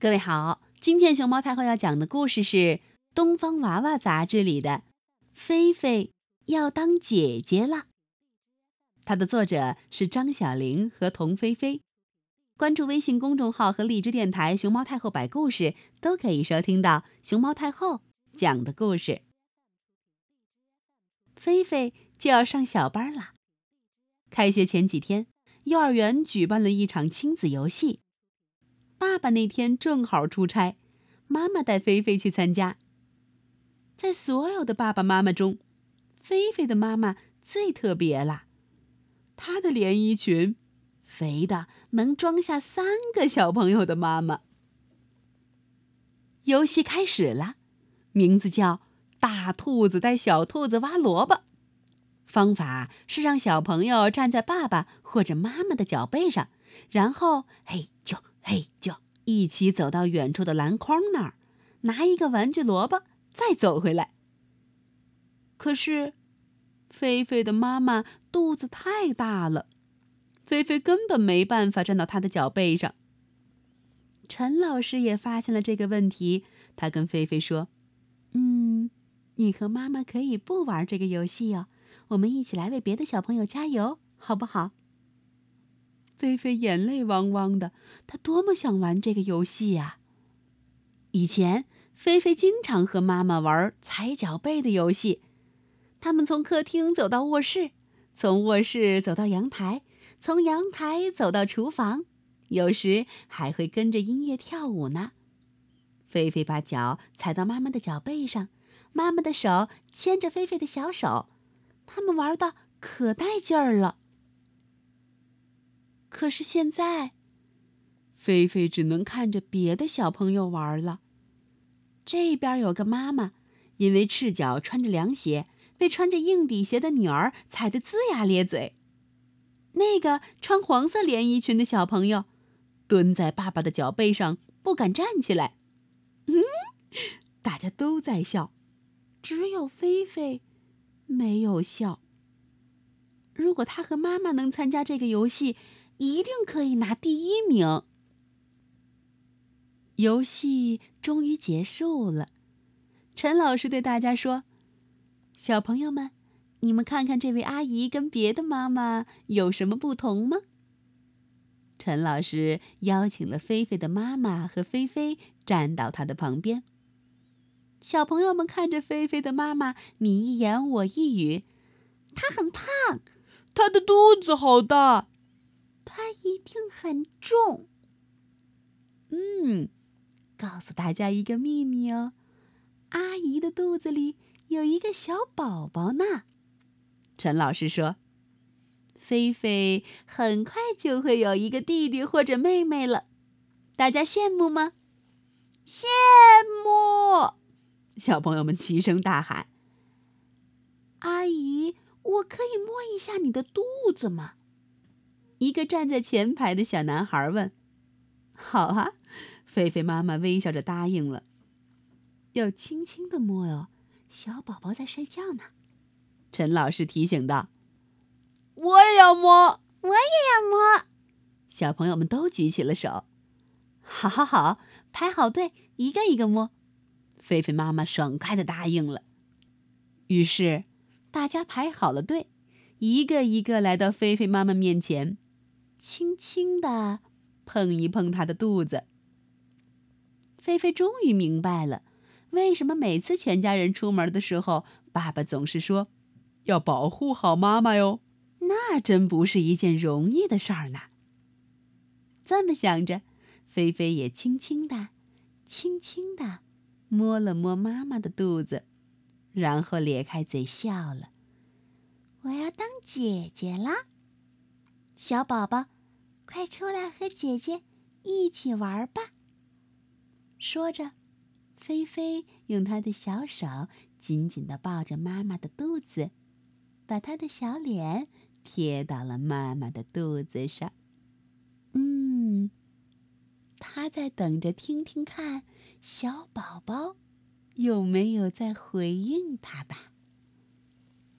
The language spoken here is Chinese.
各位好，今天熊猫太后要讲的故事是《东方娃娃》杂志里的《菲菲要当姐姐了》。它的作者是张小玲和童菲菲。关注微信公众号和荔枝电台“熊猫太后摆故事”，都可以收听到熊猫太后讲的故事。菲菲就要上小班了。开学前几天，幼儿园举办了一场亲子游戏。爸爸那天正好出差，妈妈带菲菲去参加。在所有的爸爸妈妈中，菲菲的妈妈最特别了。她的连衣裙，肥的能装下三个小朋友的妈妈。游戏开始了，名字叫“大兔子带小兔子挖萝卜”。方法是让小朋友站在爸爸或者妈妈的脚背上，然后嘿就。嘿，就一起走到远处的篮筐那儿，拿一个玩具萝卜，再走回来。可是，菲菲的妈妈肚子太大了，菲菲根本没办法站到她的脚背上。陈老师也发现了这个问题，他跟菲菲说：“嗯，你和妈妈可以不玩这个游戏哦，我们一起来为别的小朋友加油，好不好？”菲菲眼泪汪汪的，她多么想玩这个游戏呀！以前，菲菲经常和妈妈玩踩脚背的游戏。他们从客厅走到卧室，从卧室走到阳台，从阳台走到厨房，有时还会跟着音乐跳舞呢。菲菲把脚踩到妈妈的脚背上，妈妈的手牵着菲菲的小手，他们玩的可带劲儿了。可是现在，菲菲只能看着别的小朋友玩了。这边有个妈妈，因为赤脚穿着凉鞋，被穿着硬底鞋的女儿踩得龇牙咧嘴。那个穿黄色连衣裙的小朋友，蹲在爸爸的脚背上不敢站起来。嗯，大家都在笑，只有菲菲没有笑。如果他和妈妈能参加这个游戏，一定可以拿第一名。游戏终于结束了，陈老师对大家说：“小朋友们，你们看看这位阿姨跟别的妈妈有什么不同吗？”陈老师邀请了菲菲的妈妈和菲菲站到他的旁边。小朋友们看着菲菲的妈妈，你一言我一语：“她很胖，她的肚子好大。”一定很重。嗯，告诉大家一个秘密哦，阿姨的肚子里有一个小宝宝呢。陈老师说：“菲菲很快就会有一个弟弟或者妹妹了，大家羡慕吗？”羡慕！小朋友们齐声大喊：“阿姨，我可以摸一下你的肚子吗？”一个站在前排的小男孩问：“好啊！”菲菲妈妈微笑着答应了。要轻轻的摸哦，小宝宝在睡觉呢。陈老师提醒道：“我也要摸，我也要摸。”小朋友们都举起了手。好，好，好，排好队，一个一个摸。菲菲妈妈爽快的答应了。于是，大家排好了队，一个一个来到菲菲妈妈面前。轻轻地碰一碰他的肚子。菲菲终于明白了，为什么每次全家人出门的时候，爸爸总是说要保护好妈妈哟。那真不是一件容易的事儿呢。这么想着，菲菲也轻轻地、轻轻地摸了摸妈妈的肚子，然后咧开嘴笑了：“我要当姐姐啦。”小宝宝，快出来和姐姐一起玩吧！说着，菲菲用她的小手紧紧的抱着妈妈的肚子，把她的小脸贴到了妈妈的肚子上。嗯，她在等着听听看，小宝宝有没有在回应她吧。